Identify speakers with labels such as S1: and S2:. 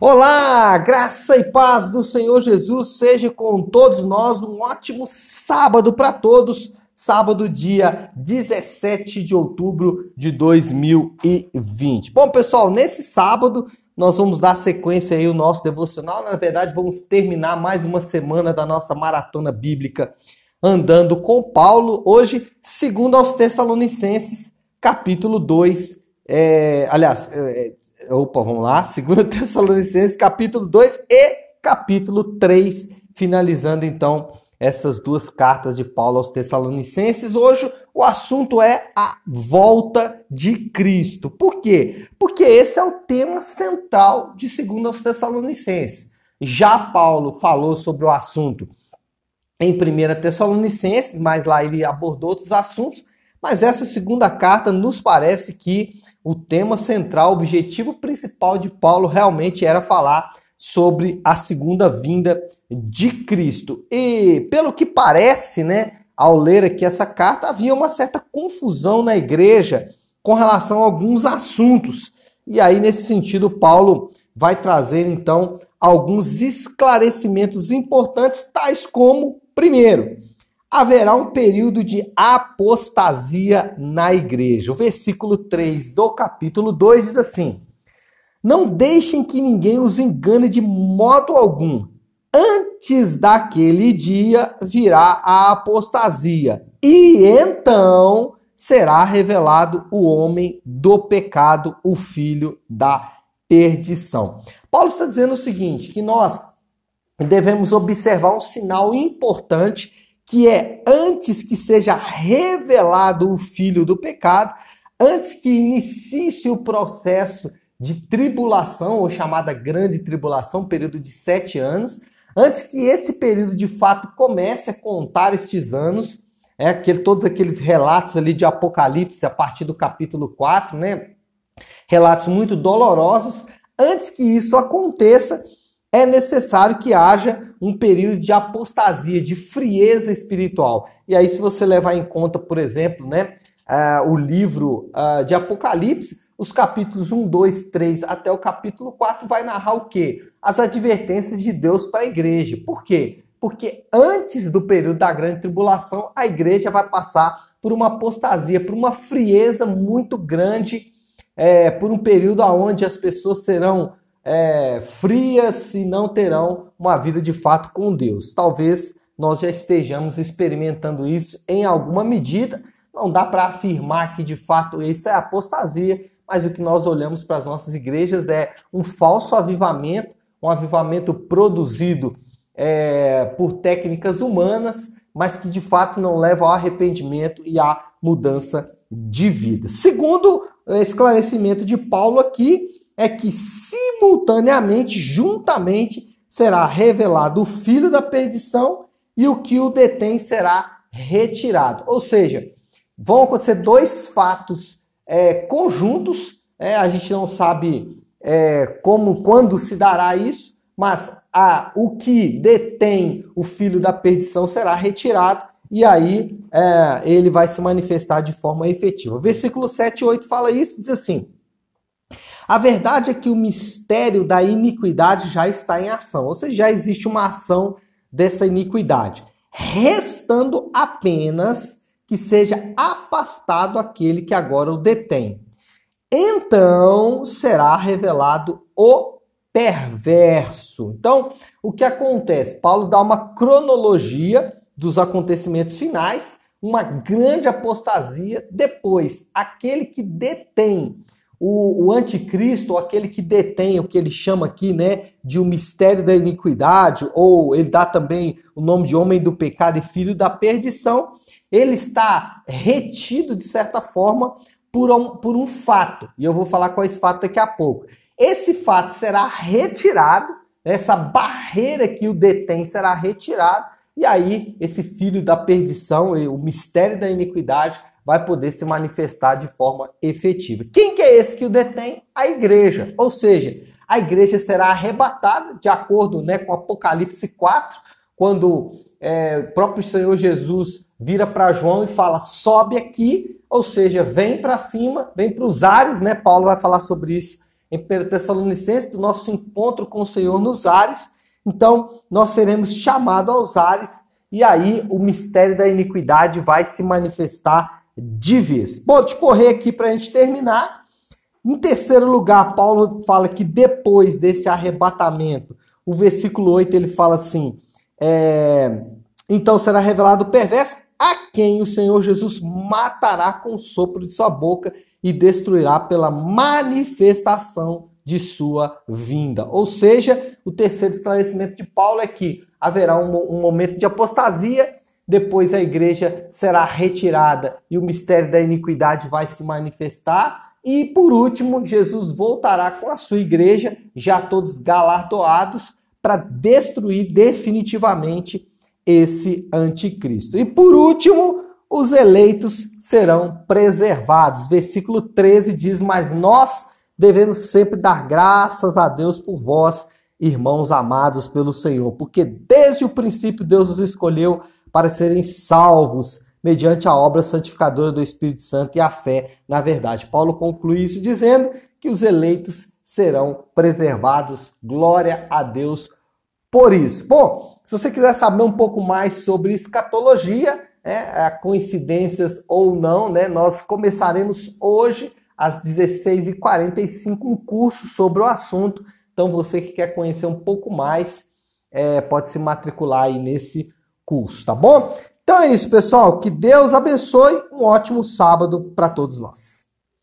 S1: Olá, graça e paz do Senhor Jesus seja com todos nós. Um ótimo sábado para todos. Sábado, dia 17 de outubro de 2020. Bom, pessoal, nesse sábado nós vamos dar sequência aí ao nosso devocional. Na verdade, vamos terminar mais uma semana da nossa maratona bíblica andando com Paulo. Hoje, segundo aos Tessalonicenses, capítulo 2. É, aliás, é, Opa, vamos lá. 2 Tessalonicenses, capítulo 2 e capítulo 3, finalizando então essas duas cartas de Paulo aos Tessalonicenses. Hoje o assunto é a volta de Cristo. Por quê? Porque esse é o tema central de 2 aos Tessalonicenses. Já Paulo falou sobre o assunto em 1 Tessalonicenses, mas lá ele abordou outros assuntos. Mas essa segunda carta nos parece que o tema central, o objetivo principal de Paulo realmente era falar sobre a segunda vinda de Cristo. E pelo que parece, né, ao ler aqui essa carta, havia uma certa confusão na igreja com relação a alguns assuntos. E aí nesse sentido, Paulo vai trazer então alguns esclarecimentos importantes, tais como, primeiro, haverá um período de apostasia na igreja. O versículo 3 do capítulo 2 diz assim: Não deixem que ninguém os engane de modo algum. Antes daquele dia virá a apostasia, e então será revelado o homem do pecado, o filho da perdição. Paulo está dizendo o seguinte: que nós devemos observar um sinal importante que é antes que seja revelado o filho do pecado, antes que inicie o processo de tribulação, ou chamada grande tribulação, período de sete anos, antes que esse período de fato comece a contar estes anos, é aquele, todos aqueles relatos ali de Apocalipse a partir do capítulo 4, né? Relatos muito dolorosos. Antes que isso aconteça, é necessário que haja um período de apostasia, de frieza espiritual. E aí, se você levar em conta, por exemplo, né, uh, o livro uh, de Apocalipse, os capítulos 1, 2, 3 até o capítulo 4 vai narrar o quê? As advertências de Deus para a igreja. Por quê? Porque antes do período da grande tribulação, a igreja vai passar por uma apostasia, por uma frieza muito grande, é, por um período onde as pessoas serão é, frias e não terão uma vida de fato com Deus. Talvez nós já estejamos experimentando isso em alguma medida. Não dá para afirmar que de fato isso é apostasia, mas o que nós olhamos para as nossas igrejas é um falso avivamento, um avivamento produzido é, por técnicas humanas, mas que de fato não leva ao arrependimento e à mudança de vida. Segundo esclarecimento de Paulo aqui, é que simultaneamente, juntamente, será revelado o filho da perdição e o que o detém será retirado. Ou seja, vão acontecer dois fatos é, conjuntos. É, a gente não sabe é, como, quando se dará isso, mas a, o que detém o filho da perdição será retirado e aí é, ele vai se manifestar de forma efetiva. Versículo 7 e 8 fala isso, diz assim: a verdade é que o mistério da iniquidade já está em ação, ou seja, já existe uma ação dessa iniquidade, restando apenas que seja afastado aquele que agora o detém. Então será revelado o perverso. Então, o que acontece? Paulo dá uma cronologia dos acontecimentos finais, uma grande apostasia, depois aquele que detém o, o anticristo, aquele que detém o que ele chama aqui, né, de o um mistério da iniquidade, ou ele dá também o nome de homem do pecado e filho da perdição, ele está retido, de certa forma, por um, por um fato. E eu vou falar qual é esse fato daqui a pouco. Esse fato será retirado, essa barreira que o detém será retirada, e aí esse filho da perdição, o mistério da iniquidade, vai poder se manifestar de forma efetiva. Quem que é esse que o detém? A igreja. Ou seja, a igreja será arrebatada, de acordo né, com Apocalipse 4, quando é, o próprio Senhor Jesus vira para João e fala: sobe aqui, ou seja, vem para cima, vem para os ares, né? Paulo vai falar sobre isso em 1 Tessalonicenses, do nosso encontro com o Senhor nos ares. Então, nós seremos chamados aos ares e aí o mistério da iniquidade vai se manifestar de vez. Bom, de correr aqui para a gente terminar. Em terceiro lugar, Paulo fala que depois desse arrebatamento, o versículo 8 ele fala assim: é, então será revelado o perverso, a quem o Senhor Jesus matará com o sopro de sua boca e destruirá pela manifestação de sua vinda. Ou seja, o terceiro esclarecimento de Paulo é que haverá um, um momento de apostasia, depois a igreja será retirada e o mistério da iniquidade vai se manifestar. E por último, Jesus voltará com a sua igreja, já todos galardoados, para destruir definitivamente esse anticristo. E por último, os eleitos serão preservados. Versículo 13 diz: Mas nós devemos sempre dar graças a Deus por vós, irmãos amados pelo Senhor, porque desde o princípio Deus os escolheu para serem salvos mediante a obra santificadora do Espírito Santo e a fé na verdade. Paulo conclui isso dizendo que os eleitos serão preservados. Glória a Deus por isso. Bom, se você quiser saber um pouco mais sobre escatologia, é, coincidências ou não, né, nós começaremos hoje às 16h45 um curso sobre o assunto. Então, você que quer conhecer um pouco mais, é, pode se matricular aí nesse curso, tá bom? Então é isso, pessoal. Que Deus abençoe. Um ótimo sábado para todos nós.